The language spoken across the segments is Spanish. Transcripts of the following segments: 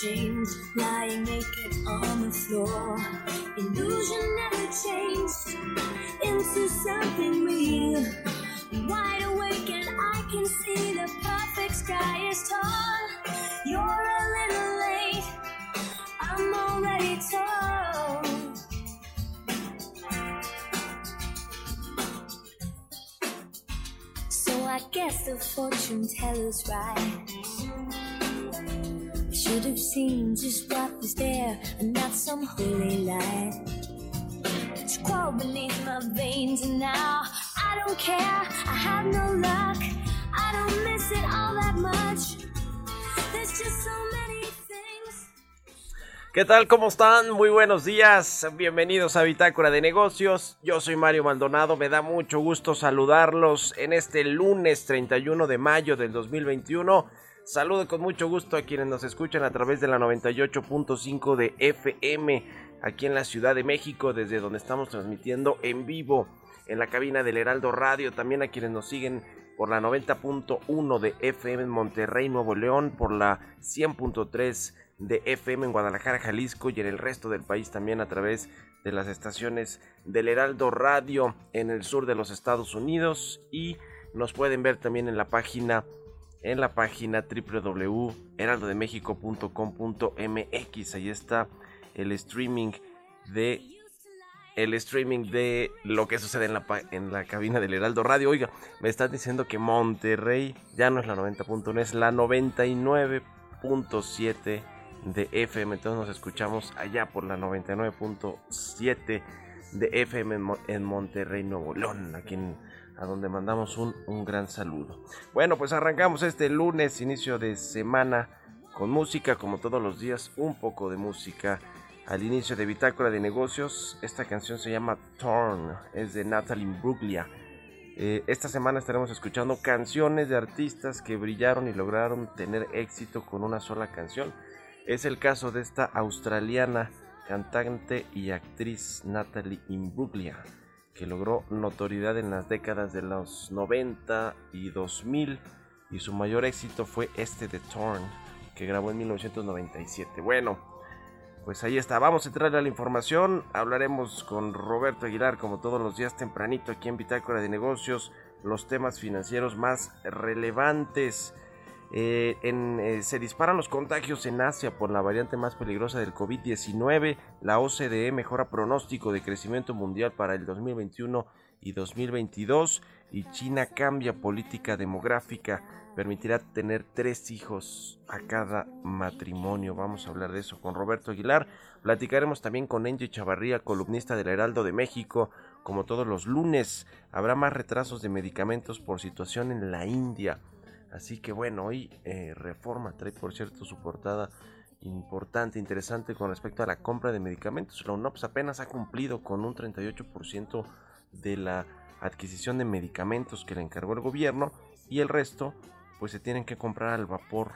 Shamed. Lying naked on the floor. Illusion never changed into something real. Wide awake and I can see the perfect sky is tall. You're a little late. I'm already told. So I guess the fortune teller's right. Should have seen just what was there and not some holy light. It's my veins and now I don't care. I have no luck. I don't miss it all that much. ¿Qué tal? ¿Cómo están? Muy buenos días. Bienvenidos a Bitácora de Negocios. Yo soy Mario Maldonado. Me da mucho gusto saludarlos en este lunes 31 de mayo del 2021. Saludo con mucho gusto a quienes nos escuchan a través de la 98.5 de FM aquí en la Ciudad de México, desde donde estamos transmitiendo en vivo en la cabina del Heraldo Radio. También a quienes nos siguen por la 90.1 de FM en Monterrey, Nuevo León, por la 100.3 de FM en Guadalajara, Jalisco y en el resto del país también a través de las estaciones del Heraldo Radio en el sur de los Estados Unidos y nos pueden ver también en la página en la página www.heraldodemexico.com.mx ahí está el streaming de el streaming de lo que sucede en la, en la cabina del Heraldo Radio. Oiga, me están diciendo que Monterrey ya no es la 90.1, es la 99.7 de FM. Entonces nos escuchamos allá por la 99.7 de FM en Monterrey, Nuevo León, aquí en- a donde mandamos un, un gran saludo. Bueno, pues arrancamos este lunes, inicio de semana, con música, como todos los días, un poco de música. Al inicio de Bitácora de Negocios, esta canción se llama Torn, es de Natalie Bruglia. Eh, esta semana estaremos escuchando canciones de artistas que brillaron y lograron tener éxito con una sola canción. Es el caso de esta australiana cantante y actriz Natalie Imbruglia, que logró notoriedad en las décadas de los 90 y 2000 y su mayor éxito fue este de Torn, que grabó en 1997. Bueno, pues ahí está, vamos a entrar a la información, hablaremos con Roberto Aguilar como todos los días tempranito aquí en Bitácora de Negocios, los temas financieros más relevantes. Eh, eh, se disparan los contagios en Asia por la variante más peligrosa del COVID-19. La OCDE mejora pronóstico de crecimiento mundial para el 2021 y 2022. Y China cambia política demográfica. Permitirá tener tres hijos a cada matrimonio. Vamos a hablar de eso con Roberto Aguilar. Platicaremos también con Angie Chavarría, columnista del Heraldo de México. Como todos los lunes, habrá más retrasos de medicamentos por situación en la India. Así que bueno, hoy eh, Reforma trae por cierto su portada importante, interesante con respecto a la compra de medicamentos. La UNOPS apenas ha cumplido con un 38% de la adquisición de medicamentos que le encargó el gobierno y el resto pues se tienen que comprar al vapor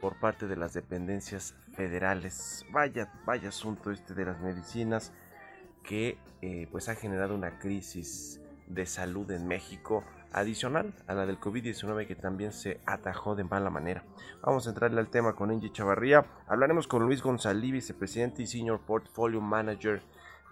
por parte de las dependencias federales. Vaya, vaya asunto este de las medicinas que eh, pues ha generado una crisis de salud en México adicional a la del COVID-19 que también se atajó de mala manera. Vamos a entrarle al tema con Angie Chavarría. Hablaremos con Luis González, vicepresidente y senior portfolio manager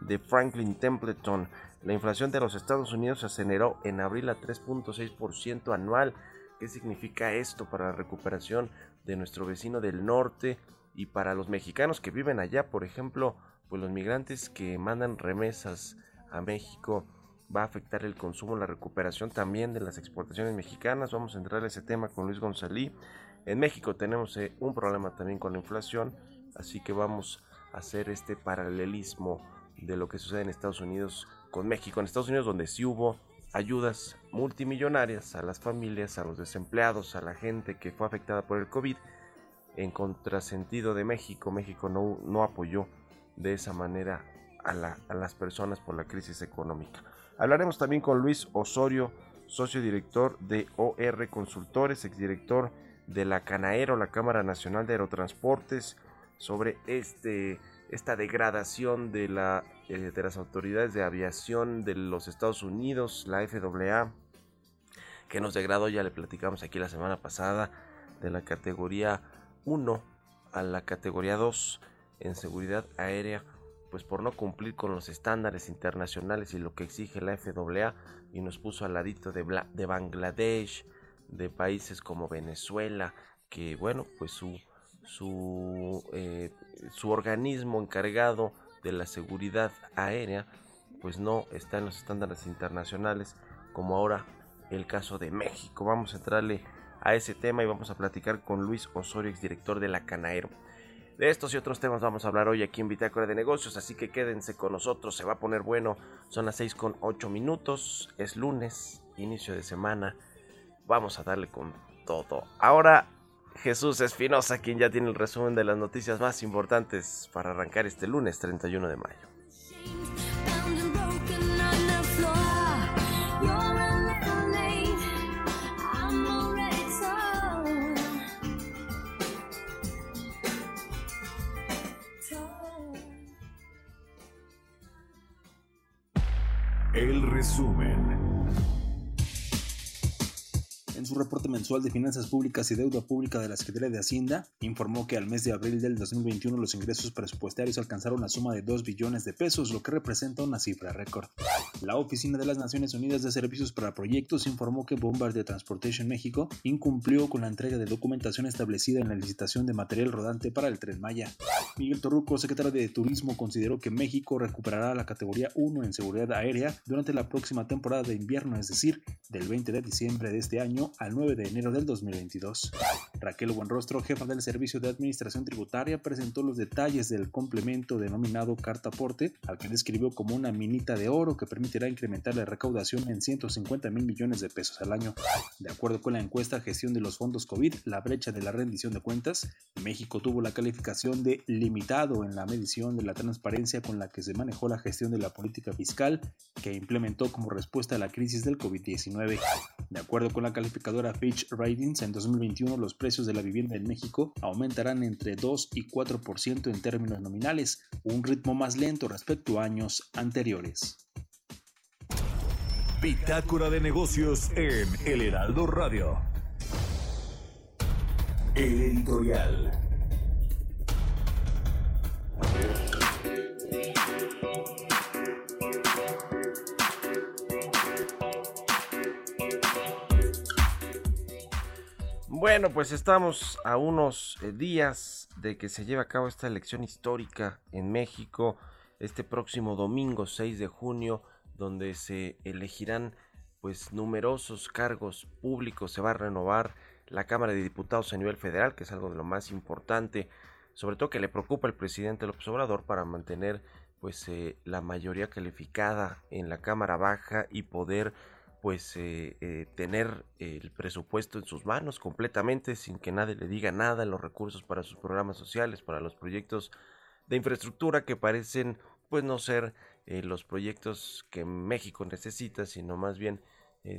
de Franklin Templeton. La inflación de los Estados Unidos se aceleró en abril a 3.6% anual. ¿Qué significa esto para la recuperación de nuestro vecino del norte y para los mexicanos que viven allá, por ejemplo, pues los migrantes que mandan remesas a México va a afectar el consumo, la recuperación también de las exportaciones mexicanas. Vamos a entrar a ese tema con Luis González. En México tenemos eh, un problema también con la inflación, así que vamos a hacer este paralelismo de lo que sucede en Estados Unidos con México. En Estados Unidos donde sí hubo ayudas multimillonarias a las familias, a los desempleados, a la gente que fue afectada por el COVID. En contrasentido de México, México no, no apoyó de esa manera a, a las personas por la crisis económica. Hablaremos también con Luis Osorio, socio director de OR Consultores, exdirector de la Canaero, la Cámara Nacional de Aerotransportes, sobre este, esta degradación de, la, eh, de las autoridades de aviación de los Estados Unidos, la FAA, que nos degradó, ya le platicamos aquí la semana pasada, de la categoría 1 a la categoría 2 en seguridad aérea, pues por no cumplir con los estándares internacionales y lo que exige la FAA y nos puso al ladito de, de Bangladesh, de países como Venezuela, que bueno, pues su, su, eh, su organismo encargado de la seguridad aérea, pues no está en los estándares internacionales, como ahora el caso de México. Vamos a entrarle a ese tema y vamos a platicar con Luis Osorio, exdirector de la Canaero. De estos y otros temas vamos a hablar hoy aquí en Bitácora de Negocios, así que quédense con nosotros, se va a poner bueno. Son las 6 con 8 minutos, es lunes, inicio de semana vamos a darle con todo. Ahora Jesús Espinosa, quien ya tiene el resumen de las noticias más importantes para arrancar este lunes 31 de mayo. Resumen reporte mensual de finanzas públicas y deuda pública de la Secretaría de Hacienda, informó que al mes de abril del 2021 los ingresos presupuestarios alcanzaron una suma de 2 billones de pesos, lo que representa una cifra récord. La Oficina de las Naciones Unidas de Servicios para Proyectos informó que Bombardier Transportation México incumplió con la entrega de documentación establecida en la licitación de material rodante para el Tren Maya. Miguel Torruco, secretario de Turismo, consideró que México recuperará la categoría 1 en seguridad aérea durante la próxima temporada de invierno, es decir, del 20 de diciembre de este año al 9 de enero del 2022. Raquel Buenrostro, jefa del Servicio de Administración Tributaria, presentó los detalles del complemento denominado Carta Aporte, al que describió como una minita de oro que permitirá incrementar la recaudación en 150 mil millones de pesos al año. De acuerdo con la encuesta Gestión de los Fondos COVID, la brecha de la rendición de cuentas, México tuvo la calificación de limitado en la medición de la transparencia con la que se manejó la gestión de la política fiscal que implementó como respuesta a la crisis del COVID-19. De acuerdo con la calificación Fitch Ratings, en 2021 los precios de la vivienda en México aumentarán entre 2 y 4% en términos nominales, un ritmo más lento respecto a años anteriores. Bitácora de negocios en El Heraldo Radio. El editorial. Bueno, pues estamos a unos eh, días de que se lleve a cabo esta elección histórica en México este próximo domingo 6 de junio, donde se elegirán pues numerosos cargos públicos, se va a renovar la Cámara de Diputados a nivel federal, que es algo de lo más importante, sobre todo que le preocupa al presidente López Obrador para mantener pues eh, la mayoría calificada en la Cámara Baja y poder pues eh, eh, tener el presupuesto en sus manos completamente sin que nadie le diga nada, los recursos para sus programas sociales, para los proyectos de infraestructura que parecen pues no ser eh, los proyectos que México necesita, sino más bien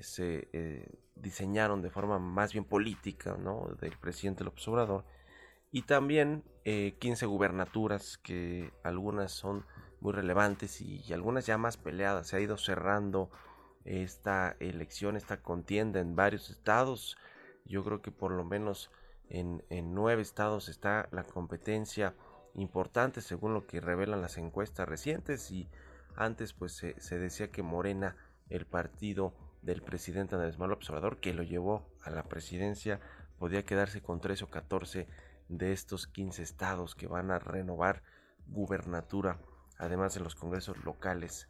se diseñaron de forma más bien política ¿no? del presidente López Obrador y también 15 gubernaturas que algunas son muy relevantes y, algunas ya más peleadas, se ha ido cerrando esta elección, esta contienda en varios estados. Yo creo que por lo menos en, nueve estados está la competencia importante según lo que revelan las encuestas recientes y antes pues se, decía que Morena, el partido del presidente Andrés Manuel Observador que lo llevó a la presidencia, podía quedarse con 13 o 14 de estos 15 estados que van a renovar gubernatura, además de los congresos locales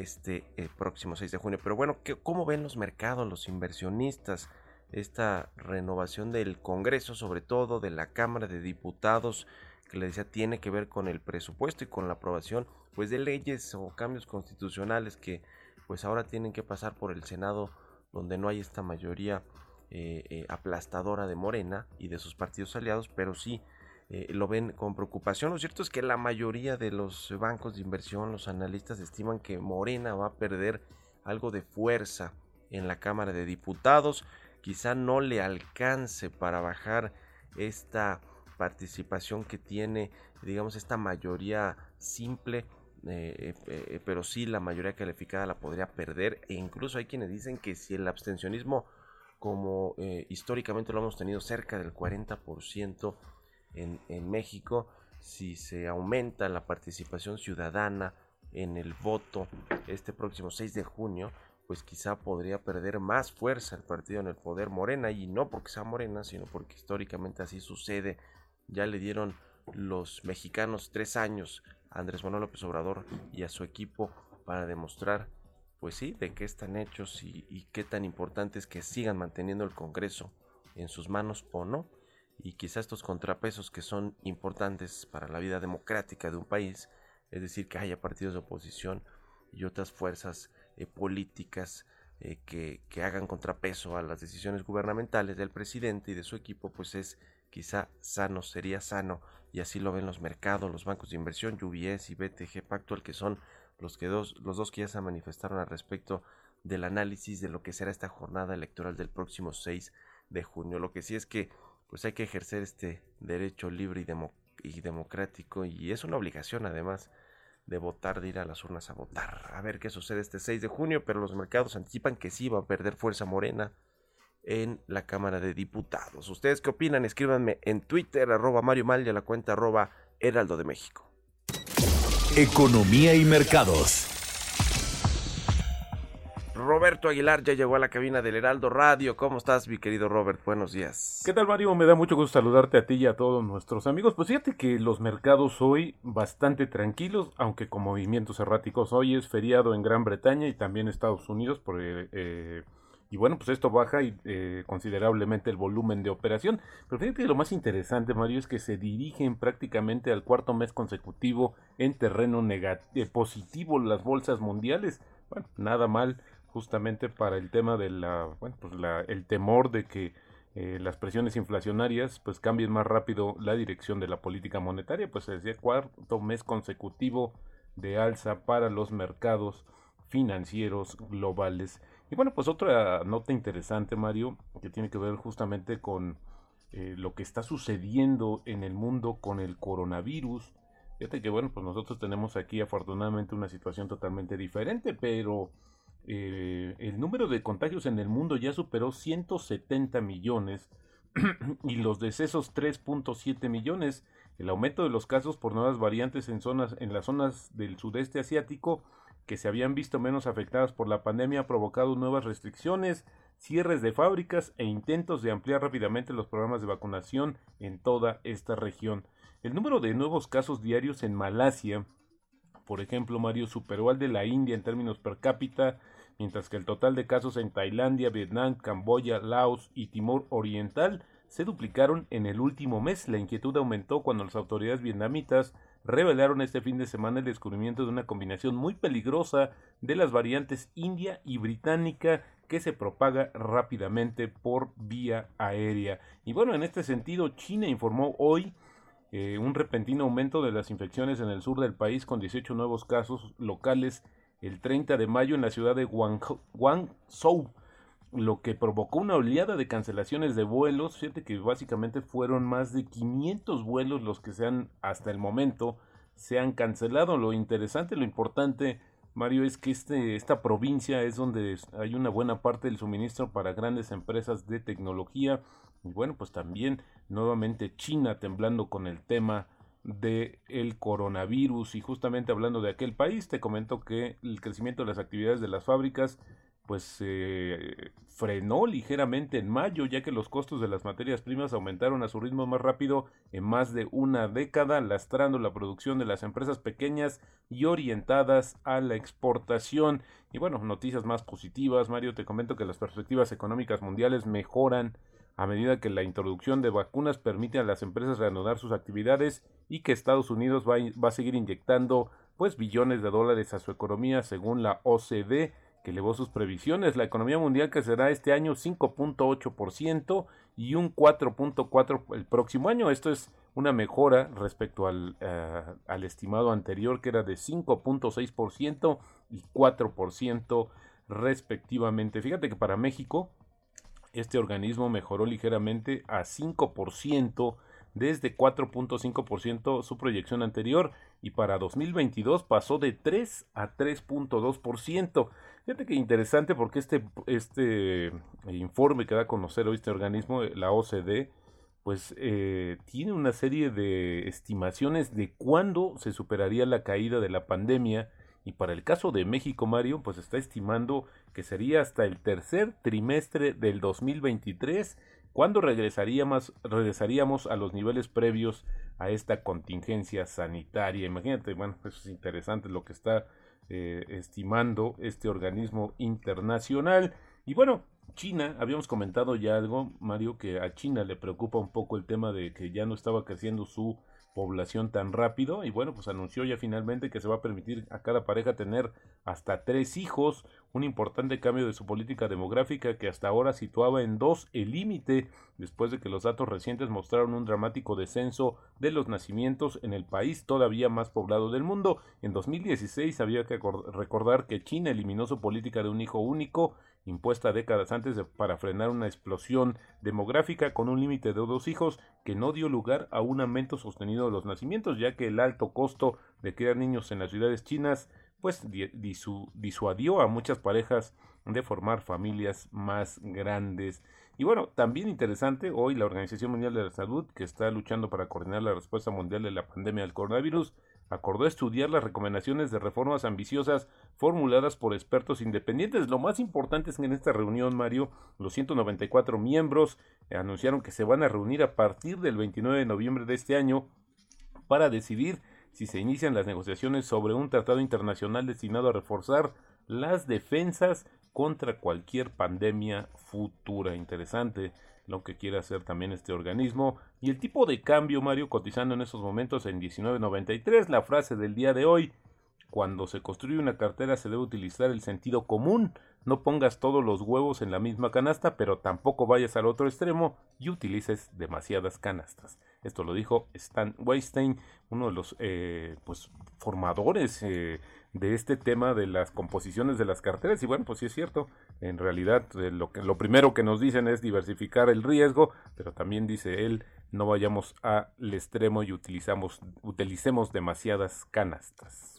este eh, próximo 6 de junio. Pero bueno, ¿cómo ven los mercados, los inversionistas? Esta renovación del Congreso, sobre todo de la Cámara de Diputados, que le decía tiene que ver con el presupuesto y con la aprobación pues de leyes o cambios constitucionales que pues ahora tienen que pasar por el Senado donde no hay esta mayoría eh, eh, aplastadora de Morena y de sus partidos aliados, pero sí eh, lo ven con preocupación. Lo cierto es que la mayoría de los bancos de inversión, los analistas estiman que Morena va a perder algo de fuerza en la Cámara de Diputados. Quizá no le alcance para bajar esta participación que tiene, digamos, esta mayoría simple. Eh, eh, pero sí la mayoría calificada la podría perder e incluso hay quienes dicen que si el abstencionismo como históricamente lo hemos tenido cerca del 40% en, México, si se aumenta la participación ciudadana en el voto este próximo 6 de junio, pues quizá podría perder más fuerza el partido en el poder Morena, y no porque sea Morena, sino porque históricamente así sucede. Ya le dieron los mexicanos tres años a Andrés Manuel López Obrador y a su equipo para demostrar, pues sí, de qué están hechos y, y qué tan importante es que sigan manteniendo el Congreso en sus manos o no y quizá estos contrapesos que son importantes para la vida democrática de un país, es decir, que haya partidos de oposición y otras fuerzas eh, políticas eh, que, que, hagan contrapeso a las decisiones gubernamentales del presidente y de su equipo, pues es quizá sano, sería sano, y así lo ven los mercados, los bancos de inversión, UBS y BTG Pactual, que son los, que dos, los dos que ya se manifestaron al respecto del análisis de lo que será esta jornada electoral del próximo 6 de junio. Lo que sí es que pues hay que ejercer este derecho libre y, democrático y es una obligación además de votar, de ir a las urnas a votar. A ver qué sucede este 6 de junio, pero los mercados anticipan que sí va a perder fuerza morena en la Cámara de Diputados. ¿Ustedes qué opinan? Escríbanme en Twitter, arroba Mario Mal y a la cuenta arroba Heraldo de México. Economía y mercados. Roberto Aguilar ya llegó a la cabina del Heraldo Radio. ¿Cómo estás, mi querido Robert? Buenos días. ¿Qué tal, Mario? Me da mucho gusto saludarte a ti y a todos nuestros amigos. Pues fíjate que los mercados hoy bastante tranquilos, aunque con movimientos erráticos. Hoy es feriado en Gran Bretaña y también Estados Unidos. Por, eh, eh, y bueno, pues esto baja eh, considerablemente el volumen de operación. Pero fíjate que lo más interesante, Mario, es que se dirigen prácticamente al cuarto mes consecutivo en terreno positivo las bolsas mundiales. Bueno, nada mal justamente para el tema de la, bueno, pues la, el temor de que eh, las presiones inflacionarias pues cambien más rápido la dirección de la política monetaria, pues se decía cuarto mes consecutivo de alza para los mercados financieros globales. Y bueno, pues otra nota interesante, Mario, que tiene que ver justamente con eh, lo que está sucediendo en el mundo con el coronavirus. Fíjate que bueno, pues nosotros tenemos aquí afortunadamente una situación totalmente diferente, pero eh, el número de contagios en el mundo ya superó 170 millones y los decesos 3.7 millones. El aumento de los casos por nuevas variantes en zonas en las zonas del sudeste asiático que se habían visto menos afectadas por la pandemia ha provocado nuevas restricciones, cierres de fábricas e intentos de ampliar rápidamente los programas de vacunación en toda esta región. El número de nuevos casos diarios en Malasia, por ejemplo, Mario, superó al de la India en términos per cápita mientras que el total de casos en Tailandia, Vietnam, Camboya, Laos y Timor Oriental se duplicaron en el último mes. La inquietud aumentó cuando las autoridades vietnamitas revelaron este fin de semana el descubrimiento de una combinación muy peligrosa de las variantes india y británica que se propaga rápidamente por vía aérea. Y bueno, en este sentido, China informó hoy eh, un repentino aumento de las infecciones en el sur del país con 18 nuevos casos locales el 30 de mayo en la ciudad de Guangzhou, lo que provocó una oleada de cancelaciones de vuelos. Fíjate que básicamente fueron más de 500 vuelos los que se han hasta el momento se han cancelado. Lo interesante, lo importante, Mario, es que este, esta provincia es donde hay una buena parte del suministro para grandes empresas de tecnología. Y bueno, pues también nuevamente China temblando con el tema de el coronavirus y justamente hablando de aquel país te comento que el crecimiento de las actividades de las fábricas pues frenó ligeramente en mayo, ya que los costos de las materias primas aumentaron a su ritmo más rápido en más de una década, lastrando la producción de las empresas pequeñas y orientadas a la exportación. Y bueno, noticias más positivas, Mario, te comento que las perspectivas económicas mundiales mejoran a medida que la introducción de vacunas permite a las empresas reanudar sus actividades y que Estados Unidos va, va a seguir inyectando pues billones de dólares a su economía según la OCDE que elevó sus previsiones. La economía mundial crecerá este año 5.8% y un 4.4% el próximo año. Esto es una mejora respecto al, eh, al estimado anterior que era de 5.6% y 4% respectivamente. Fíjate que para México este organismo mejoró ligeramente a 5% desde 4.5% su proyección anterior y para 2022 pasó de 3 a 3.2%. Fíjate que interesante porque este, este informe que da a conocer hoy este organismo, la OCDE, pues eh, tiene una serie de estimaciones de cuándo se superaría la caída de la pandemia y para el caso de México, Mario, pues está estimando que sería hasta el tercer trimestre del 2023 cuando regresaríamos, regresaríamos a los niveles previos a esta contingencia sanitaria. Imagínate, bueno, eso es interesante lo que está eh, estimando este organismo internacional. Y bueno, China, habíamos comentado ya algo, Mario, que a China le preocupa un poco el tema de que ya no estaba creciendo su población tan rápido y bueno pues anunció ya finalmente que se va a permitir a cada pareja tener hasta tres hijos un importante cambio de su política demográfica que hasta ahora situaba en dos el límite después de que los datos recientes mostraron un dramático descenso de los nacimientos en el país todavía más poblado del mundo. En 2016 había que recordar que China eliminó su política de un hijo único impuesta décadas antes para frenar una explosión demográfica con un límite de dos hijos que no dio lugar a un aumento sostenido de los nacimientos, ya que el alto costo de criar niños en las ciudades chinas pues disuadió a muchas parejas de formar familias más grandes. Y bueno, también interesante, hoy la Organización Mundial de la Salud, que está luchando para coordinar la respuesta mundial de la pandemia del coronavirus, acordó estudiar las recomendaciones de reformas ambiciosas formuladas por expertos independientes. Lo más importante es que en esta reunión, Mario, los 194 miembros anunciaron que se van a reunir a partir del 29 de noviembre de este año para decidir si se inician las negociaciones sobre un tratado internacional destinado a reforzar las defensas contra cualquier pandemia futura. Interesante lo que quiere hacer también este organismo. Y el tipo de cambio, Mario, cotizando en esos momentos en 19.93, la frase del día de hoy, cuando se construye una cartera se debe utilizar el sentido común. No pongas todos los huevos en la misma canasta, pero tampoco vayas al otro extremo y utilices demasiadas canastas. Esto lo dijo Stan Weinstein, uno de los eh, pues, formadores eh, de este tema de las composiciones de las carteras. Y bueno, pues sí es cierto, en realidad eh, lo, que, lo primero que nos dicen es diversificar el riesgo, pero también dice él, no vayamos al extremo y utilizamos, utilicemos demasiadas canastas.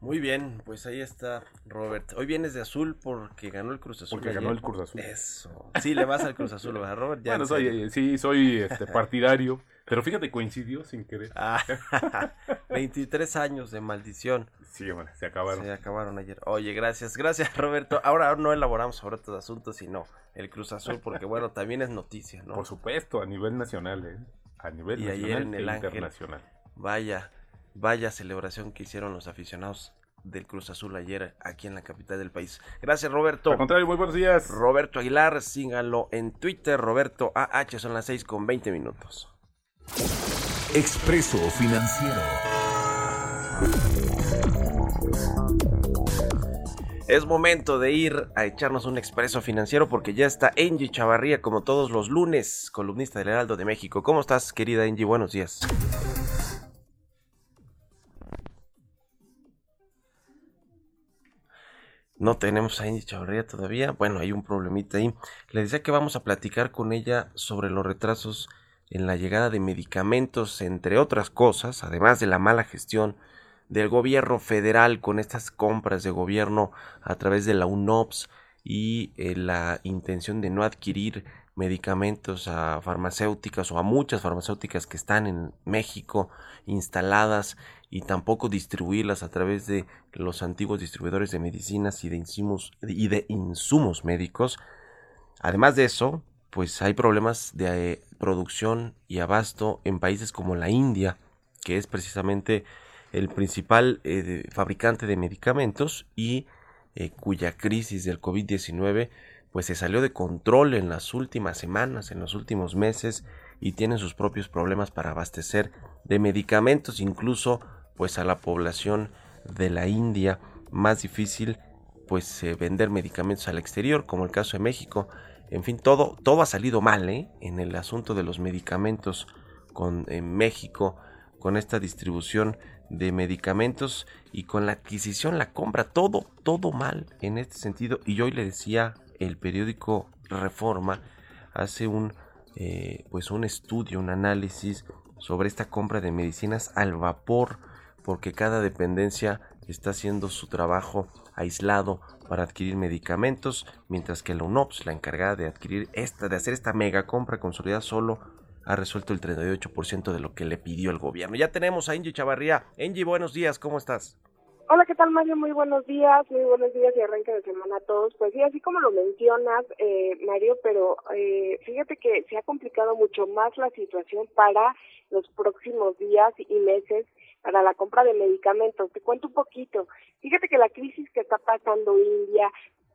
Muy bien, pues ahí está Robert. Hoy vienes de azul porque ganó el Cruz Azul. Porque ganó el Cruz Azul. Eso. Sí, le vas al Cruz Azul, ¿verdad, Robert? Ya bueno, soy, sí, soy este, partidario. Pero fíjate, coincidió sin querer. Ah, 23 años de maldición. Sí, bueno, se acabaron. Se acabaron ayer. Oye, gracias, gracias Roberto. Ahora no elaboramos sobre estos asuntos, sino el Cruz Azul, porque bueno, también es noticia, ¿no? Por supuesto, a nivel nacional, ¿eh? A nivel y nacional en el e internacional. Vaya, vaya celebración que hicieron los aficionados del Cruz Azul ayer aquí en la capital del país. Gracias, Roberto. Al contrario, muy buenos días. Roberto Aguilar, síganlo en Twitter, Roberto AH, son las 6 con 20 minutos. Expreso Financiero. Es momento de ir a echarnos un expreso financiero porque ya está Angie Chavarría como todos los lunes, columnista del Heraldo de México. ¿Cómo estás, querida Angie? Buenos días. No tenemos a Angie Chavarría todavía. Bueno, hay un problemita ahí. Le decía que vamos a platicar con ella sobre los retrasos en la llegada de medicamentos, entre otras cosas, además de la mala gestión del gobierno federal con estas compras de gobierno a través de la UNOPS y eh, la intención de no adquirir medicamentos a farmacéuticas o a muchas farmacéuticas que están en México instaladas y tampoco distribuirlas a través de los antiguos distribuidores de medicinas y de insumos y de insumos médicos. Además de eso, pues hay problemas de eh, producción y abasto en países como la India, que es precisamente el principal eh, fabricante de medicamentos y eh, cuya crisis del COVID-19 pues se salió de control en las últimas semanas, en los últimos meses y tienen sus propios problemas para abastecer de medicamentos, incluso pues a la población de la India más difícil pues vender medicamentos al exterior, como el caso de México. En fin, todo, todo ha salido mal ¿eh? en el asunto de los medicamentos con en México, con esta distribución de medicamentos y con la adquisición, la compra, todo, todo mal en este sentido. Y hoy le decía el periódico Reforma hace un eh, pues un estudio, un análisis sobre esta compra de medicinas al vapor, porque cada dependencia está haciendo su trabajo aislado para adquirir medicamentos, mientras que la UNOPS, la encargada de adquirir esta, de hacer esta mega compra consolidada, solo ha resuelto el 38% de lo que le pidió el gobierno. Ya tenemos a Angie Chavarría. Angie, buenos días, ¿cómo estás? Hola, ¿qué tal Mario? Muy buenos días, muy buenos días y arranque de semana a todos. Pues sí, así como lo mencionas, eh, Mario, pero eh, fíjate que se ha complicado mucho más la situación para los próximos días y meses para la compra de medicamentos. Te cuento un poquito. Fíjate que la crisis que está pasando India,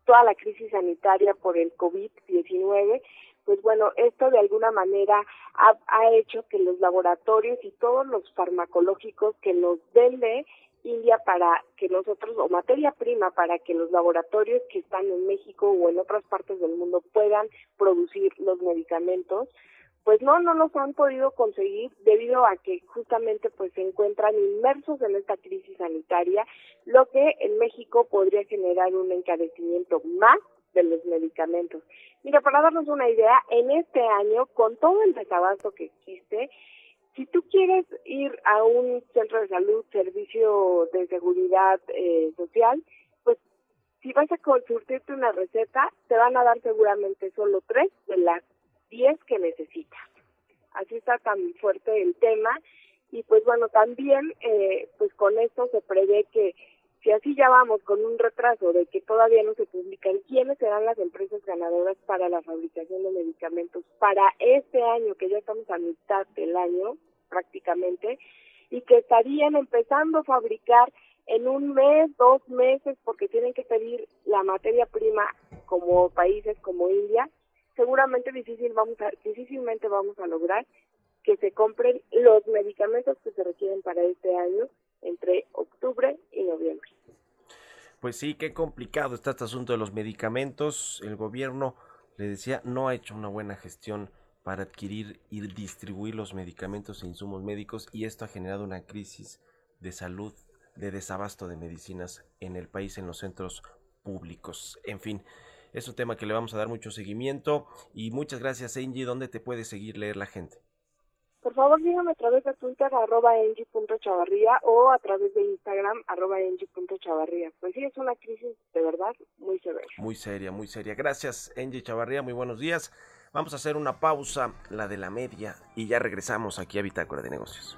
toda la crisis sanitaria por el COVID-19, pues bueno, esto de alguna manera ha, ha hecho que los laboratorios y todos los farmacológicos que nos vende India para que nosotros, o materia prima para que los laboratorios que están en México o en otras partes del mundo puedan producir los medicamentos, pues no, no los han podido conseguir debido a que justamente pues se encuentran inmersos en esta crisis sanitaria, lo que en México podría generar un encarecimiento más de los medicamentos. Mira, para darnos una idea, en este año, con todo el desabasto que existe, si tú quieres ir a un centro de salud, servicio de seguridad eh, social, pues si vas a consultarte una receta, te van a dar seguramente solo tres de las diez que necesitas. Así está tan fuerte el tema. Y pues bueno, también eh, pues con esto se prevé que si así ya vamos con un retraso de que todavía no se publican quiénes serán las empresas ganadoras para la fabricación de medicamentos para este año, que ya estamos a mitad del año prácticamente, y que estarían empezando a fabricar en un mes, dos meses, porque tienen que pedir la materia prima como países como India, seguramente difícil vamos a, difícilmente vamos a lograr que se compren los medicamentos que se requieren para este año entre octubre y noviembre. Pues sí, qué complicado está este asunto de los medicamentos. El gobierno, le decía, no ha hecho una buena gestión para adquirir y distribuir los medicamentos e insumos médicos y esto ha generado una crisis de salud, de desabasto de medicinas en el país, en los centros públicos. En fin, es un tema que le vamos a dar mucho seguimiento y muchas gracias Angie, ¿dónde te puede seguir leer la gente? Por favor, dígame a través de Twitter, arroba chavarría o a través de Instagram, arroba chavarría. Pues sí, es una crisis de verdad muy severa. Muy seria, muy seria. Gracias, Angie Chavarría, muy buenos días. Vamos a hacer una pausa, la de la media, y ya regresamos aquí a Bitácora de Negocios.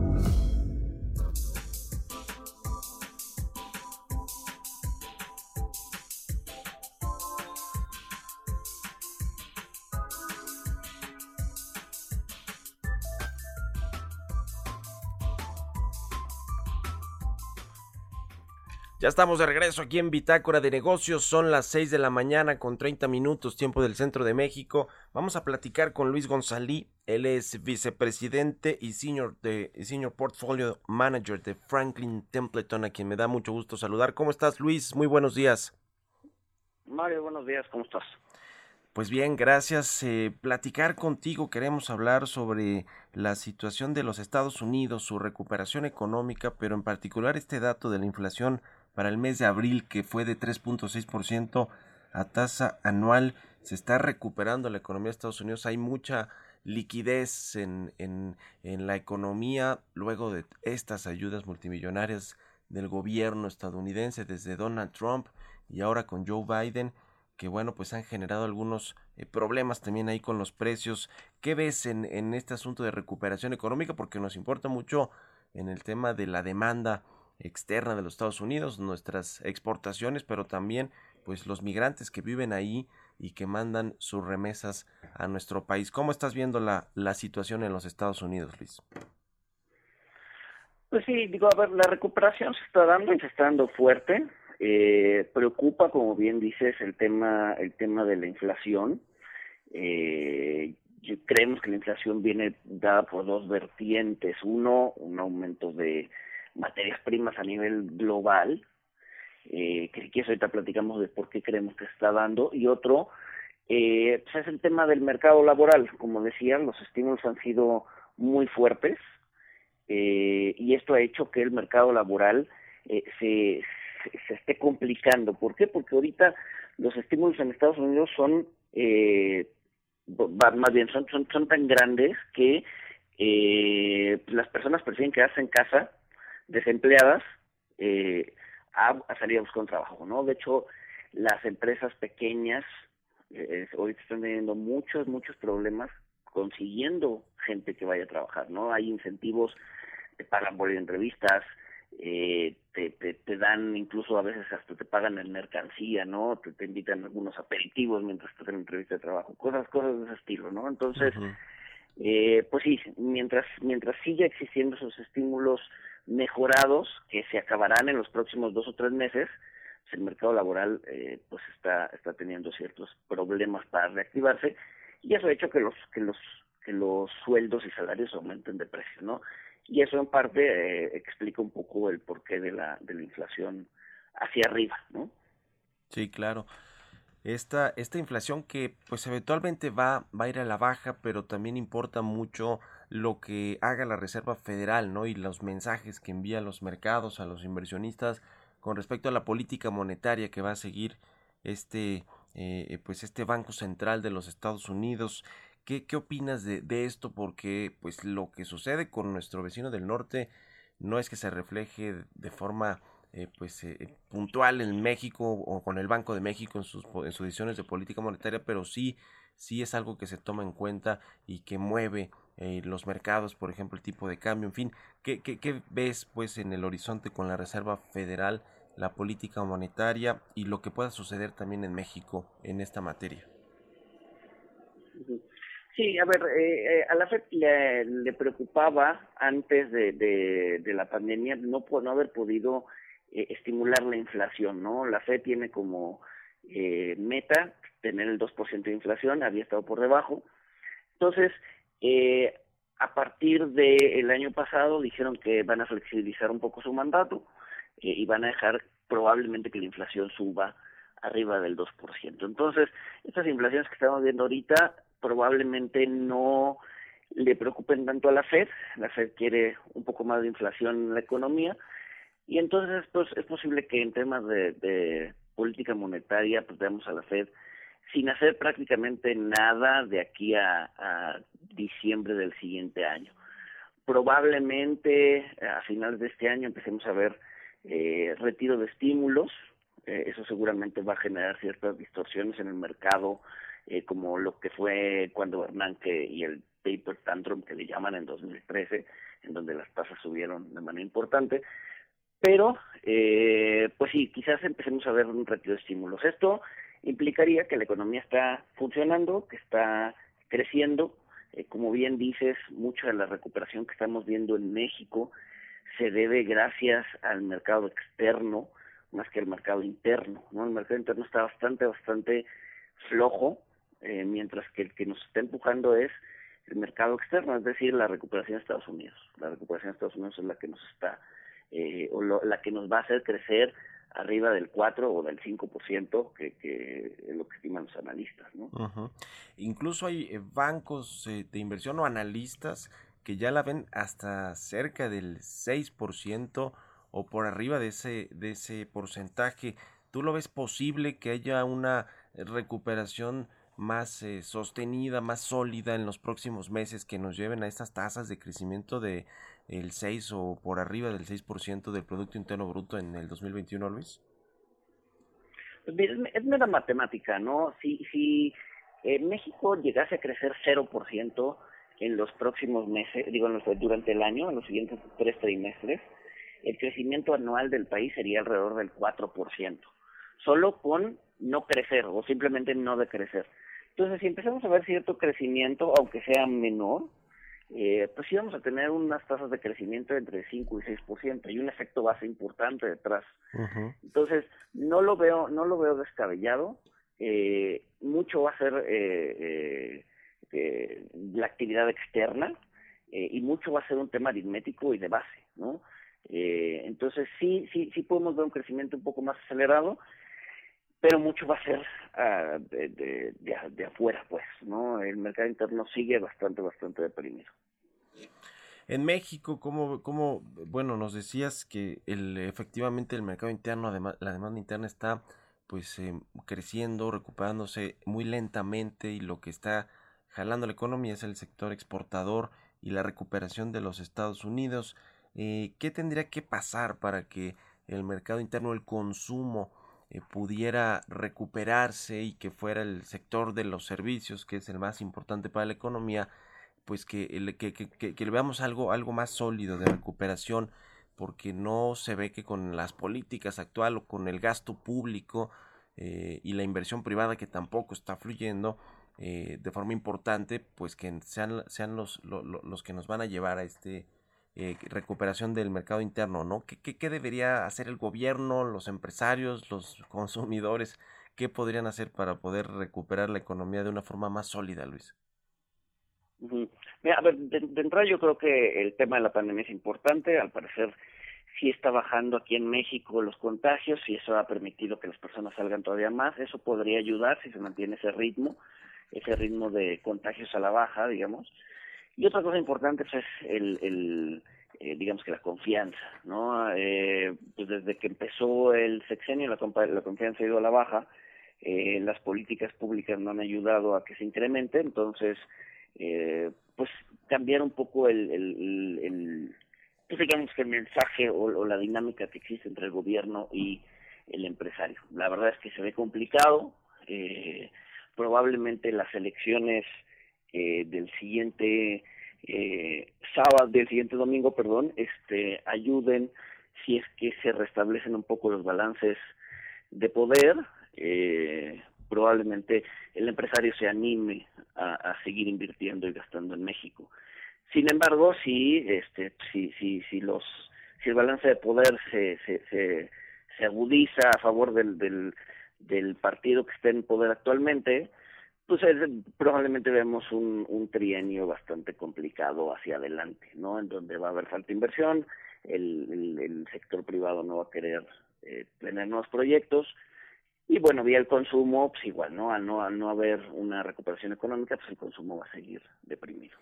Ya estamos de regreso aquí en Bitácora de Negocios. Son las 6 de la mañana con 30 minutos, tiempo del centro de México. Vamos a platicar con Luis González. Él es vicepresidente y senior, de, senior portfolio manager de Franklin Templeton, a quien me da mucho gusto saludar. ¿Cómo estás, Luis? Muy buenos días. Mario, buenos días, ¿cómo estás? Pues bien, gracias. Eh, platicar contigo, queremos hablar sobre la situación de los Estados Unidos, su recuperación económica, pero en particular este dato de la inflación para el mes de abril que fue de 3.6% a tasa anual. Se está recuperando la economía de Estados Unidos. Hay mucha liquidez en, en, la economía luego de estas ayudas multimillonarias del gobierno estadounidense desde Donald Trump y ahora con Joe Biden que bueno, pues han generado algunos eh, problemas también ahí con los precios. ¿Qué ves en, en este asunto de recuperación económica? Porque nos importa mucho en el tema de la demanda externa de los Estados Unidos, nuestras exportaciones, pero también pues los migrantes que viven ahí y que mandan sus remesas a nuestro país. ¿Cómo estás viendo la, la situación en los Estados Unidos, Luis? Pues sí, digo, a ver, la recuperación se está dando y se está dando fuerte. Eh, preocupa, como bien dices, el tema, el tema de la inflación. Eh, creemos que la inflación viene dada por dos vertientes. Uno, un aumento de materias primas a nivel global, eh, que, que ahorita platicamos de por qué creemos que está dando. Y otro, eh, pues es el tema del mercado laboral. Como decía, los estímulos han sido muy fuertes eh, y esto ha hecho que el mercado laboral eh, se, se esté complicando. ¿Por qué? Porque ahorita los estímulos en Estados Unidos son, eh, más bien, son, son, son tan grandes que eh, las personas prefieren quedarse en casa desempleadas eh, a, a, salir a buscar un trabajo, ¿no? De hecho, las empresas pequeñas eh, ahorita están teniendo muchos, muchos problemas consiguiendo gente que vaya a trabajar, ¿no? Hay incentivos, te pagan por entrevistas, eh, te, te, te, dan incluso a veces hasta te pagan en mercancía, ¿no? Te, te invitan algunos aperitivos mientras estás en entrevista de trabajo, cosas, cosas de ese estilo, ¿no? Entonces, uh -huh. eh, pues sí, mientras, mientras siga existiendo esos estímulos mejorados que se acabarán en los próximos dos o tres meses, el mercado laboral eh, pues está, está teniendo ciertos problemas para reactivarse y eso ha hecho que los, que los, que los sueldos y salarios aumenten de precio, ¿no? y eso en parte eh, explica un poco el porqué de la, de la inflación hacia arriba, ¿no? Sí, claro. Esta, esta inflación que pues eventualmente va, va a ir a la baja, pero también importa mucho lo que haga la Reserva Federal, ¿no? Y los mensajes que envía a los mercados, a los inversionistas con respecto a la política monetaria que va a seguir este, eh, pues este Banco Central de los Estados Unidos. ¿Qué, qué opinas de, de, esto? Porque pues lo que sucede con nuestro vecino del norte no es que se refleje de forma eh, pues eh, puntual en México o con el Banco de México en sus, en sus decisiones de política monetaria, pero sí, sí es algo que se toma en cuenta y que mueve eh, los mercados, por ejemplo, el tipo de cambio, en fin, ¿qué, qué, ves pues en el horizonte con la Reserva Federal, la política monetaria y lo que pueda suceder también en México en esta materia? Sí, a ver, eh, a la FED le, preocupaba antes de, la pandemia no, no haber podido eh, estimular la inflación, ¿no? La FED tiene como eh, meta tener el 2% de inflación, había estado por debajo. Entonces, eh, a partir del de año pasado dijeron que van a flexibilizar un poco su mandato eh, y van a dejar probablemente que la inflación suba arriba del 2%. Entonces, estas inflaciones que estamos viendo ahorita probablemente no le preocupen tanto a la Fed. La Fed quiere un poco más de inflación en la economía y entonces pues es posible que en temas de, de política monetaria pues veamos a la Fed sin hacer prácticamente nada de aquí a, diciembre del siguiente año. Probablemente a finales de este año empecemos a ver eh, retiro de estímulos, eh, eso seguramente va a generar ciertas distorsiones en el mercado eh, como lo que fue cuando Bernanke y el paper tantrum que le llaman en 2013, en donde las tasas subieron de manera importante. Pero, eh, pues sí, quizás empecemos a ver un retiro de estímulos. Esto implicaría que la economía está funcionando, que está creciendo. Eh, como bien dices, mucha de la recuperación que estamos viendo en México se debe gracias al mercado externo más que al mercado interno. ¿no? El mercado interno está bastante, bastante flojo, eh, mientras que el que nos está empujando es el mercado externo, es decir, la recuperación de Estados Unidos. La recuperación de Estados Unidos es la que nos está, eh, o lo, la que nos va a hacer crecer arriba del 4 o del 5% que, que es lo que estiman los analistas. ¿no? Incluso hay eh, bancos eh, de inversión o analistas que ya la ven hasta cerca del 6% o por arriba de ese, de ese porcentaje. ¿Tú lo ves posible que haya una recuperación más eh, sostenida, más sólida en los próximos meses que nos lleven a estas tasas de crecimiento de el 6 o por arriba del 6% del Producto Interno Bruto en el 2021, Luis? Pues es, mera matemática, ¿no? Si, si México llegase a crecer 0% en los próximos meses, digo, durante el año, en los siguientes tres trimestres, el crecimiento anual del país sería alrededor del 4%, solo con no crecer o simplemente no decrecer. Entonces, si empezamos a ver cierto crecimiento, aunque sea menor, eh, pues sí vamos a tener unas tasas de crecimiento entre 5 y 6% y un efecto base importante detrás. Entonces, no lo veo no lo veo descabellado. Eh, mucho va a ser eh, eh, la actividad externa y mucho va a ser un tema aritmético y de base, ¿no? entonces, sí, sí, sí podemos ver un crecimiento un poco más acelerado pero mucho va a ser de, de, de, de, afuera, pues, ¿no? El mercado interno sigue bastante, bastante deprimido. En México, ¿cómo, cómo bueno, nos decías que el, efectivamente el mercado interno, además, la demanda interna está pues eh, creciendo, recuperándose muy lentamente y lo que está jalando la economía es el sector exportador y la recuperación de los Estados Unidos. Eh, ¿Qué tendría que pasar para que el mercado interno, el consumo, eh, pudiera recuperarse y que fuera el sector de los servicios, que es el más importante para la economía, pues que, que, que, que, veamos algo, algo más sólido de recuperación, porque no se ve que con las políticas actuales o con el gasto público eh, y la inversión privada que tampoco está fluyendo eh, de forma importante, pues que sean, sean los, los que nos van a llevar a este eh, recuperación del mercado interno, ¿no? ¿Qué, ¿Qué, debería hacer el gobierno, los empresarios, los consumidores? ¿Qué podrían hacer para poder recuperar la economía de una forma más sólida, Luis? A ver, de, entrada yo creo que el tema de la pandemia es importante, al parecer sí está bajando aquí en México los contagios y eso ha permitido que las personas salgan todavía más, eso podría ayudar si se mantiene ese ritmo, ese ritmo de contagios a la baja, digamos, y otra cosa importante pues, es el, eh, digamos que la confianza, ¿no? Eh, pues desde que empezó el sexenio la, la confianza ha ido a la baja, eh, las políticas públicas no han ayudado a que se incremente, entonces, eh, pues cambiar un poco el, el, el, pues digamos que el mensaje o, o la dinámica que existe entre el gobierno y el empresario. La verdad es que se ve complicado, eh, probablemente las elecciones eh, del siguiente eh, sábado, del siguiente domingo, perdón, este, ayuden si es que se restablecen un poco los balances de poder, eh, probablemente el empresario se anime a, a, seguir invirtiendo y gastando en México. Sin embargo, si, este, si, si, si los, si el balance de poder se, se, se, se agudiza a favor del, del, del partido que está en poder actualmente, pues probablemente vemos un, un trienio bastante complicado hacia adelante, ¿no? En donde va a haber falta de inversión, el, el, sector privado no va a querer eh, tener nuevos proyectos, y bueno, vía el consumo, pues igual, ¿no? Al no, al no haber una recuperación económica, pues el consumo va a seguir deprimido.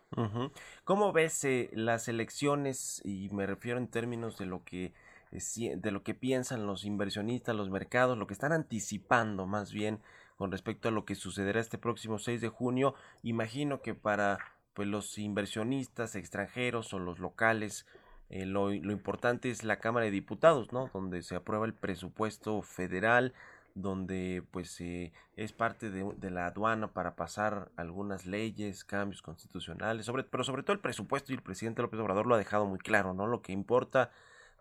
¿Cómo ves eh, las elecciones, y me refiero en términos de lo que eh, de lo que piensan los inversionistas, los mercados, lo que están anticipando más bien con respecto a lo que sucederá este próximo 6 de junio. Imagino que para pues, los inversionistas extranjeros o los locales, eh, lo, lo, importante es la Cámara de Diputados, ¿no? Donde se aprueba el presupuesto federal, donde pues eh, es parte de, la aduana para pasar algunas leyes, cambios constitucionales, sobre, pero sobre todo el presupuesto y el presidente López Obrador lo ha dejado muy claro, ¿no? Lo que importa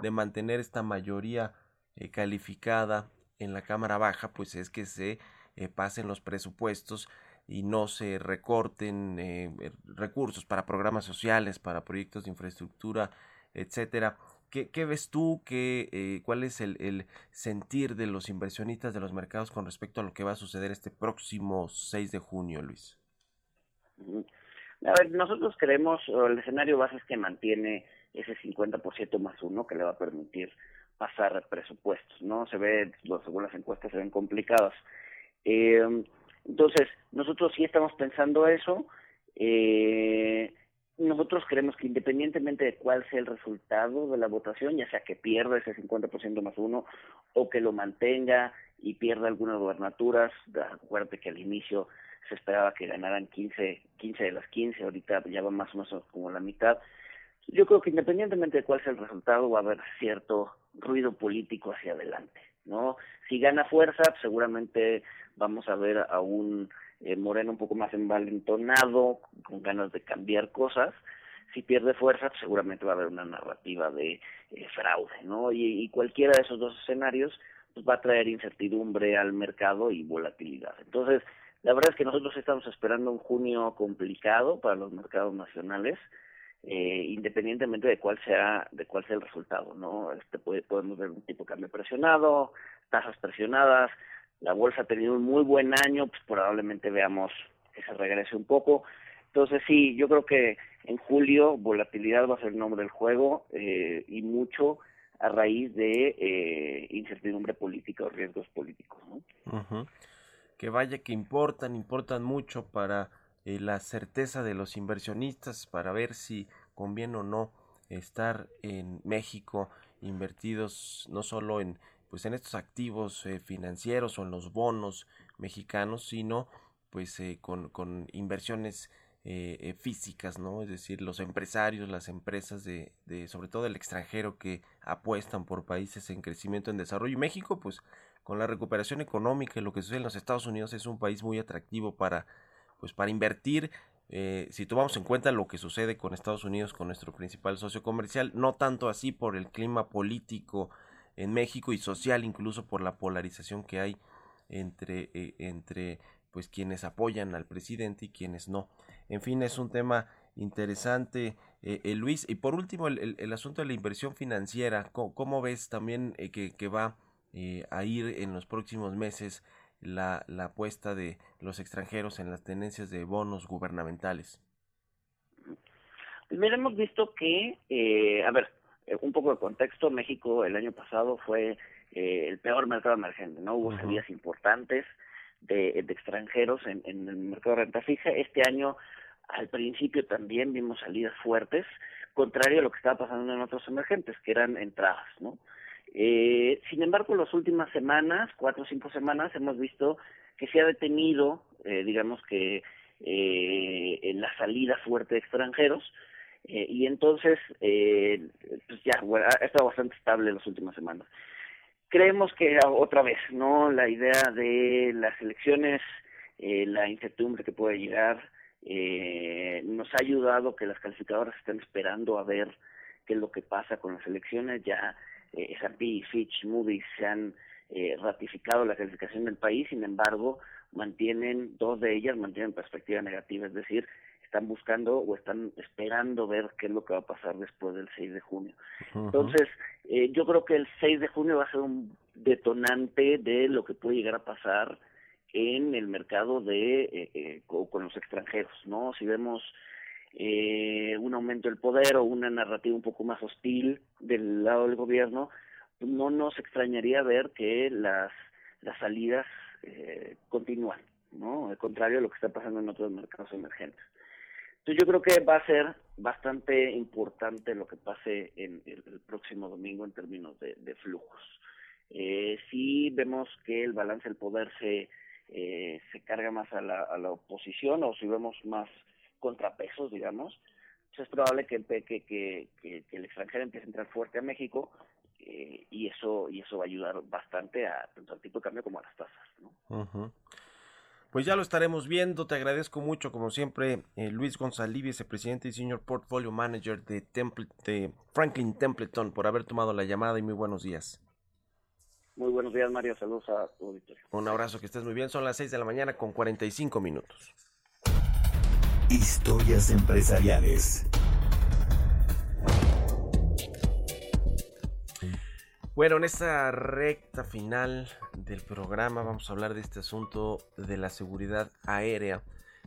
de mantener esta mayoría eh, calificada en la Cámara Baja, pues es que se eh, pasen los presupuestos y no se recorten eh, er, recursos para programas sociales, para proyectos de infraestructura, etcétera. ¿Qué, qué ves tú? Qué, eh, ¿Cuál es el, el, sentir de los inversionistas de los mercados con respecto a lo que va a suceder este próximo 6 de junio, Luis? A ver, nosotros creemos, el escenario base es que mantiene ese 50% más uno que le va a permitir pasar presupuestos, ¿no? Se ve, según las encuestas, se ven complicadas. Eh, entonces, nosotros sí estamos pensando eso. Eh, nosotros creemos que independientemente de cuál sea el resultado de la votación, ya sea que pierda ese 50% más uno o que lo mantenga y pierda algunas gubernaturas, acuérdate que al inicio se esperaba que ganaran 15, 15 de las 15, ahorita ya va más o menos como la mitad. Yo creo que independientemente de cuál sea el resultado, va a haber cierto ruido político hacia adelante, ¿no? Si gana fuerza, seguramente vamos a ver a un eh, Moreno un poco más envalentonado, con ganas de cambiar cosas. Si pierde fuerza, pues seguramente va a haber una narrativa de eh, fraude, ¿no? Y, cualquiera de esos dos escenarios pues va a traer incertidumbre al mercado y volatilidad. Entonces, la verdad es que nosotros estamos esperando un junio complicado para los mercados nacionales, eh, independientemente de cuál sea de cuál sea el resultado, ¿no? Este puede, podemos ver un tipo de cambio presionado, tasas presionadas, la bolsa ha tenido un muy buen año, pues probablemente veamos que se regrese un poco. Entonces sí, yo creo que en julio volatilidad va a ser el nombre del juego eh, y mucho a raíz de eh, incertidumbre política o riesgos políticos. ¿no? Que vaya que importan, importan mucho para eh, la certeza de los inversionistas, para ver si conviene o no estar en México invertidos no solo en pues en estos activos eh, financieros o en los bonos mexicanos, sino pues eh, con, con, inversiones eh, físicas, ¿no? Es decir, los empresarios, las empresas de, de, sobre todo el extranjero que apuestan por países en crecimiento, en desarrollo. Y México, pues con la recuperación económica y lo que sucede en los Estados Unidos es un país muy atractivo para, pues para invertir. si tomamos en cuenta lo que sucede con Estados Unidos, con nuestro principal socio comercial, no tanto así por el clima político, en México y social incluso por la polarización que hay entre, eh, entre pues quienes apoyan al presidente y quienes no. En fin, es un tema interesante, eh, eh, Luis. Y por último, el, el, asunto de la inversión financiera. ¿Cómo, ves también que, que, va a ir en los próximos meses la, la apuesta de los extranjeros en las tendencias de bonos gubernamentales? Pues mira, hemos visto que, a ver, eh, un poco de contexto, México el año pasado fue eh, el peor mercado emergente, ¿no? Hubo salidas importantes de, extranjeros en, el mercado de renta fija. Este año, al principio también vimos salidas fuertes, contrario a lo que estaba pasando en otros emergentes, que eran entradas, ¿no? Eh, sin embargo, en las últimas semanas, cuatro o cinco semanas, hemos visto que se ha detenido, digamos que, en la salida fuerte de extranjeros, eh, y entonces, eh, pues ya, ha estado bastante estable en las últimas semanas. Creemos que otra vez, ¿no? La idea de las elecciones, eh, la incertidumbre que puede llegar, eh, nos ha ayudado que las calificadoras estén esperando a ver qué es lo que pasa con las elecciones. Ya eh, S&P, Fitch, Moody's se han eh, ratificado la calificación del país, sin embargo, mantienen, dos de ellas mantienen perspectiva negativa, es decir, están buscando o están esperando ver qué es lo que va a pasar después del 6 de junio. Entonces, eh, yo creo que el 6 de junio va a ser un detonante de lo que puede llegar a pasar en el mercado de eh, eh con, los extranjeros, ¿no? Si vemos eh, un aumento del poder o una narrativa un poco más hostil del lado del gobierno, no nos extrañaría ver que las las salidas eh, continúan, ¿no? Al contrario de lo que está pasando en otros mercados emergentes. Entonces yo creo que va a ser bastante importante lo que pase en el, próximo domingo en términos de, flujos. Eh, si vemos que el balance del poder se, eh, se carga más a la, a la oposición o si vemos más contrapesos, digamos, pues es probable que, que, que, que, el extranjero empiece a entrar fuerte a México eh, y eso y eso va a ayudar bastante a tanto al tipo de cambio como a las tasas. ¿no? Pues ya lo estaremos viendo. Te agradezco mucho, como siempre, eh, Luis González, vicepresidente y senior portfolio manager de, de Franklin Templeton, por haber tomado la llamada y muy buenos días. Muy buenos días, Mario. Saludos a tu auditorio. Un abrazo, que estés muy bien. Son las 6 de la mañana con 45 minutos. Historias empresariales. Bueno, en esta recta final del programa vamos a hablar de este asunto de la seguridad aérea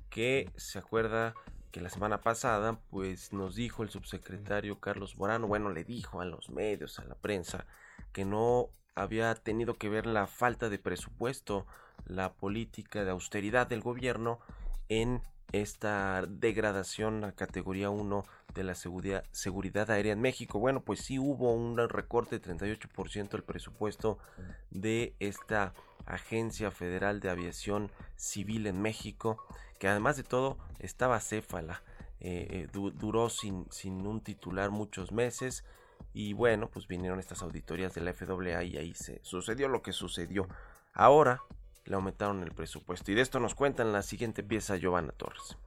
que se acuerda que la semana pasada pues nos dijo el subsecretario Carlos Morano, bueno, le dijo a los medios, a la prensa, que no había tenido que ver la falta de presupuesto, la política de austeridad del gobierno en esta degradación a categoría 1 de la seguridad, seguridad aérea en México. Bueno, pues sí hubo un recorte de 38% del presupuesto de esta Agencia Federal de Aviación Civil en México, que además de todo estaba céfala, eh, eh, duró sin, sin un titular muchos meses y bueno, pues vinieron estas auditorías de la FAA y ahí se sucedió lo que sucedió. Ahora le aumentaron el presupuesto y de esto nos cuenta en la siguiente pieza Giovanna Torres.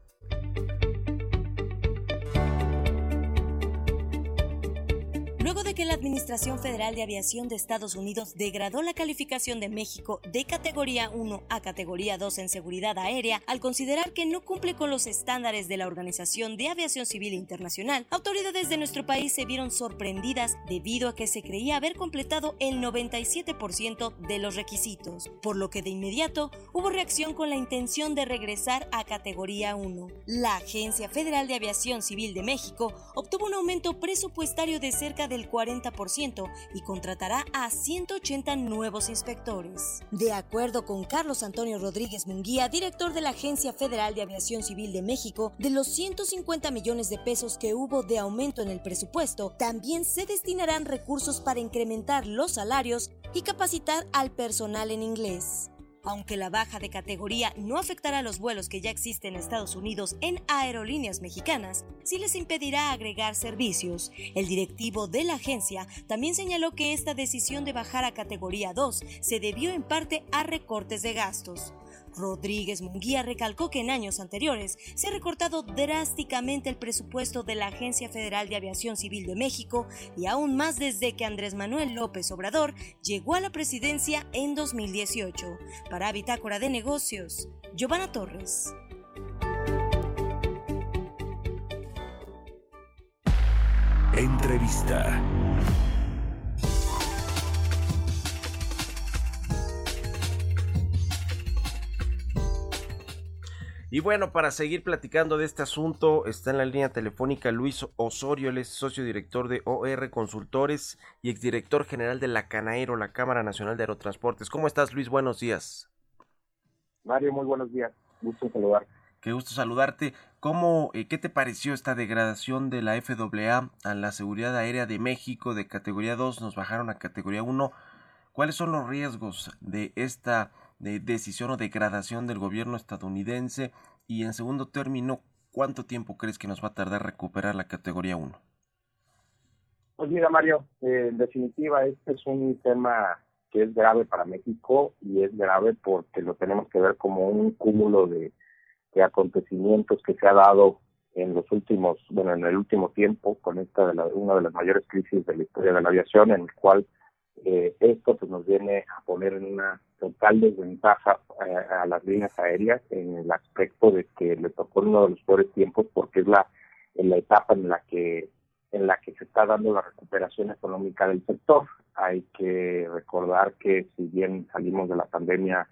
Luego de que la Administración Federal de Aviación de Estados Unidos degradó la calificación de México de categoría 1 a categoría 2 en seguridad aérea al considerar que no cumple con los estándares de la Organización de Aviación Civil Internacional, autoridades de nuestro país se vieron sorprendidas debido a que se creía haber completado el 97% de los requisitos, por lo que de inmediato hubo reacción con la intención de regresar a categoría 1. La Agencia Federal de Aviación Civil de México obtuvo un aumento presupuestario de cerca de del 40% y contratará a 180 nuevos inspectores. De acuerdo con Carlos Antonio Rodríguez Munguía, director de la Agencia Federal de Aviación Civil de México, de los 150 millones de pesos que hubo de aumento en el presupuesto, también se destinarán recursos para incrementar los salarios y capacitar al personal en inglés. Aunque la baja de categoría no afectará a los vuelos que ya existen en Estados Unidos en aerolíneas mexicanas, sí les impedirá agregar servicios. El directivo de la agencia también señaló que esta decisión de bajar a categoría 2 se debió en parte a recortes de gastos. Rodríguez Munguía recalcó que en años anteriores se ha recortado drásticamente el presupuesto de la Agencia Federal de Aviación Civil de México y aún más desde que Andrés Manuel López Obrador llegó a la presidencia en 2018. Para Bitácora de Negocios, Giovanna Torres. Entrevista. Y bueno, para seguir platicando de este asunto, está en la línea telefónica Luis Osorio, él es socio director de OR Consultores y exdirector general de la Canaero, la Cámara Nacional de Aerotransportes. ¿Cómo estás, Luis? Buenos días. Mario, muy buenos días. Gusto saludarte. Qué gusto saludarte. ¿Cómo, eh, qué te pareció esta degradación de la FAA a la seguridad aérea de México de categoría 2? Nos bajaron a categoría 1. ¿Cuáles son los riesgos de esta de decisión o degradación del gobierno estadounidense? Y en segundo término, ¿cuánto tiempo crees que nos va a tardar recuperar la categoría 1? Pues mira, Mario, eh, en definitiva, este es un tema que es grave para México y es grave porque lo tenemos que ver como un cúmulo de, acontecimientos que se ha dado en los últimos, bueno, en el último tiempo con esta de la, una de las mayores crisis de la historia de la aviación, en el cual eh, esto pues nos viene a poner en una total desventaja eh, a las líneas aéreas en el aspecto de que le tocó uno de los peores tiempos porque es la en la etapa en la que en la que se está dando la recuperación económica del sector. Hay que recordar que si bien salimos de la pandemia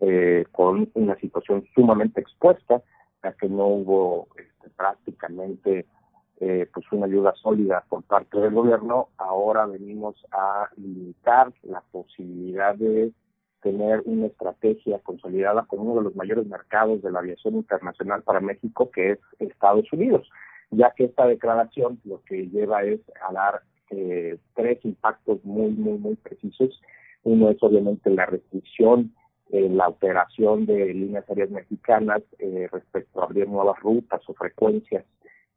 eh, con una situación sumamente expuesta, ya que no hubo este, prácticamente eh, pues una ayuda sólida por parte del gobierno, ahora venimos a limitar la posibilidad de tener una estrategia consolidada con uno de los mayores mercados de la aviación internacional para México, que es Estados Unidos, ya que esta declaración lo que lleva es a dar eh, tres impactos muy, muy, muy precisos. Uno es obviamente la restricción en la operación de líneas aéreas mexicanas eh, respecto a abrir nuevas rutas o frecuencias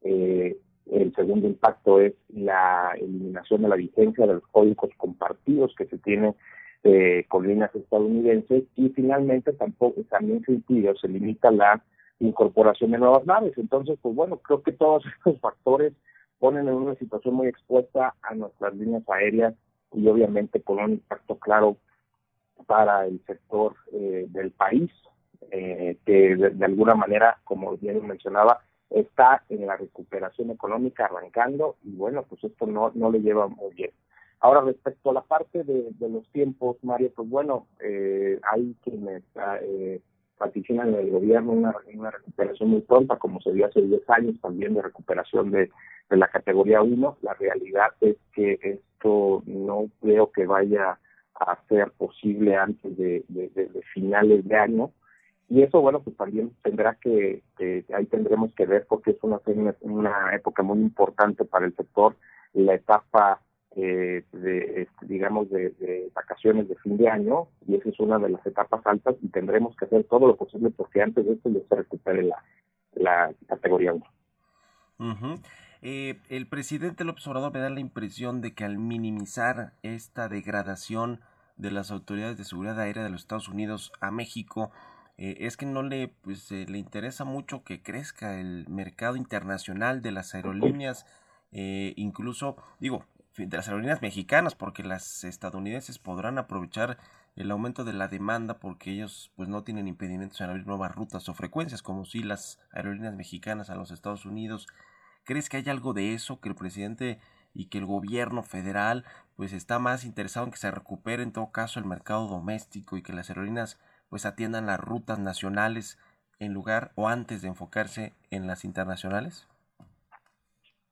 eh, el segundo impacto es la eliminación de la vigencia de los códigos compartidos que se tienen eh, con líneas estadounidenses y finalmente tampoco también se impide o se limita la incorporación de nuevas naves. Entonces, pues bueno, creo que todos estos factores ponen en una situación muy expuesta a nuestras líneas aéreas y obviamente con un impacto claro para el sector eh, del país, eh, que de, alguna manera, como bien mencionaba, está en la recuperación económica arrancando y bueno, pues esto no, no le lleva muy bien. Ahora, respecto a la parte de, los tiempos, Mario, pues bueno, eh, hay quienes eh, en el gobierno una, una recuperación muy pronta, como se dio hace 10 años también de recuperación de, de la categoría 1. La realidad es que esto no creo que vaya a ser posible antes de, finales de año. Y eso, bueno, pues también tendrá que, ahí tendremos que ver porque es una, una época muy importante para el sector, la etapa eh, de, digamos, de, vacaciones de fin de año, y esa es una de las etapas altas, y tendremos que hacer todo lo posible porque antes de esto ya se recupere la, la categoría 1. Eh, el presidente López Obrador me da la impresión de que al minimizar esta degradación de las autoridades de seguridad aérea de los Estados Unidos a México, eh, es que no le, pues, le interesa mucho que crezca el mercado internacional de las aerolíneas, eh, incluso, digo, de las aerolíneas mexicanas, porque las estadounidenses podrán aprovechar el aumento de la demanda porque ellos pues no tienen impedimentos en abrir nuevas rutas o frecuencias como si las aerolíneas mexicanas a los Estados Unidos ¿Crees que hay algo de eso que el presidente y que el gobierno federal pues está más interesado en que se recupere en todo caso el mercado doméstico y que las aerolíneas pues atiendan las rutas nacionales en lugar o antes de enfocarse en las internacionales?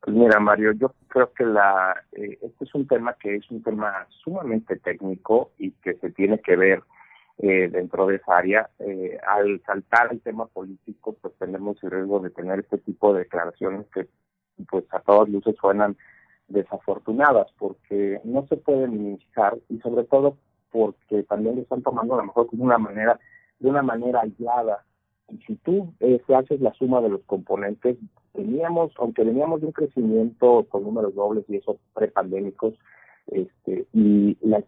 Pues mira, Mario, yo creo que la eh, este es un tema que es un tema sumamente técnico y que se tiene que ver eh, dentro de esa área. Eh, al saltar el tema político, pues tenemos el riesgo de tener este tipo de declaraciones que pues a todas luces suenan desafortunadas porque no se puede minimizar y sobre todo porque también lo están tomando a lo mejor de una manera de una manera aislada si tú eh, haces la suma de los componentes teníamos aunque veníamos de un crecimiento con números dobles y eso prepandémicos este y las,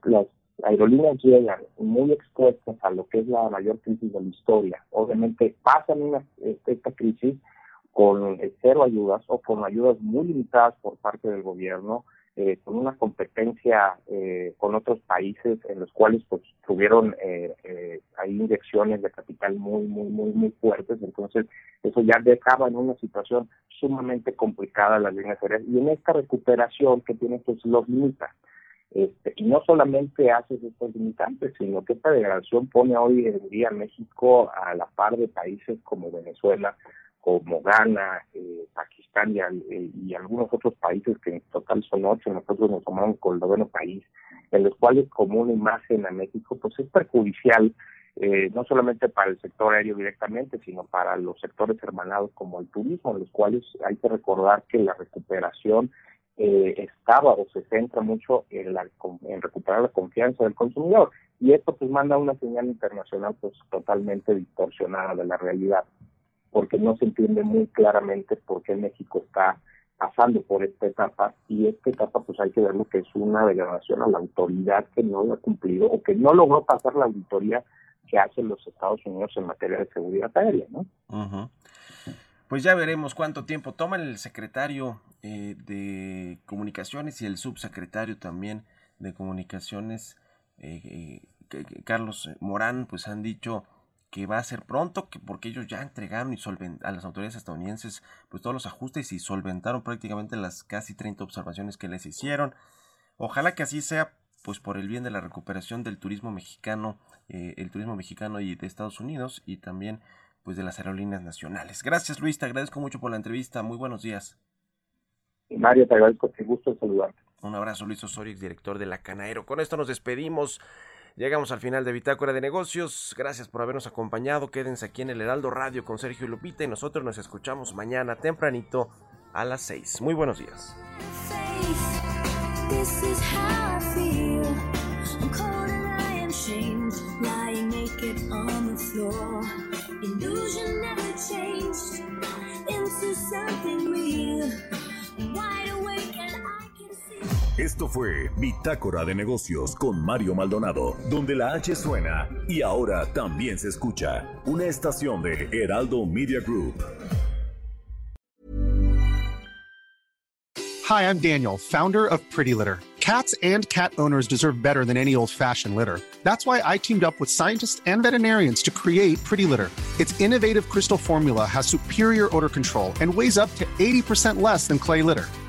aerolíneas llegan muy expuestas a lo que es la mayor crisis de la historia. Obviamente pasan una, esta crisis con cero ayudas o con ayudas muy limitadas por parte del gobierno, eh, con una competencia eh, con otros países en los cuales pues tuvieron eh, eh, hay inyecciones de capital muy muy muy muy fuertes. Entonces eso ya dejaba en una situación sumamente complicada las líneas aéreas. Y en esta recuperación que tiene pues los limita este, y no solamente hace estos limitantes sino que esta degradación pone hoy en día México a la par de países como Venezuela como Ghana, eh, Pakistán eh, y, algunos otros países que en total son ocho, nosotros nos tomamos con el noveno país, en los cuales como una imagen a México pues es perjudicial eh, no solamente para el sector aéreo directamente, sino para los sectores hermanados como el turismo, en los cuales hay que recordar que la recuperación estaba o se centra mucho en, la, en recuperar la confianza del consumidor. Y esto pues manda una señal internacional pues totalmente distorsionada de la realidad porque no se entiende muy claramente por qué México está pasando por esta etapa y esta etapa pues hay que verlo que es una degradación a la autoridad que no lo ha cumplido o que no logró pasar la auditoría que hacen los Estados Unidos en materia de seguridad aérea, ¿no? Pues ya veremos cuánto tiempo toma el secretario eh, de comunicaciones y el subsecretario también de comunicaciones, eh, eh, Carlos Morán, pues han dicho que va a ser pronto, que porque ellos ya entregaron y a las autoridades estadounidenses pues todos los ajustes y solventaron prácticamente las casi 30 observaciones que les hicieron. Ojalá que así sea, pues por el bien de la recuperación del turismo mexicano, eh, el turismo mexicano y de Estados Unidos y también pues de las aerolíneas nacionales. Gracias Luis, te agradezco mucho por la entrevista, muy buenos días. Mario, te agradezco, te gusto saludarte. Un abrazo Luis Osorio, director de la Canaero. Con esto nos despedimos. Llegamos al final de Bitácora de Negocios. Gracias por habernos acompañado. Quédense aquí en el Heraldo Radio con Sergio Lupita y nosotros nos escuchamos mañana tempranito a las 6. Muy buenos días. Esto fue Bitácora de Negocios con Mario Maldonado, donde la H suena y ahora también se escucha. Una estación de Heraldo Media Group. Hi, I'm Daniel, founder of Pretty Litter. Cats and cat owners deserve better than any old-fashioned litter. That's why I teamed up with scientists and veterinarians to create Pretty Litter. Its innovative crystal formula has superior odor control and weighs up to 80% less than clay litter.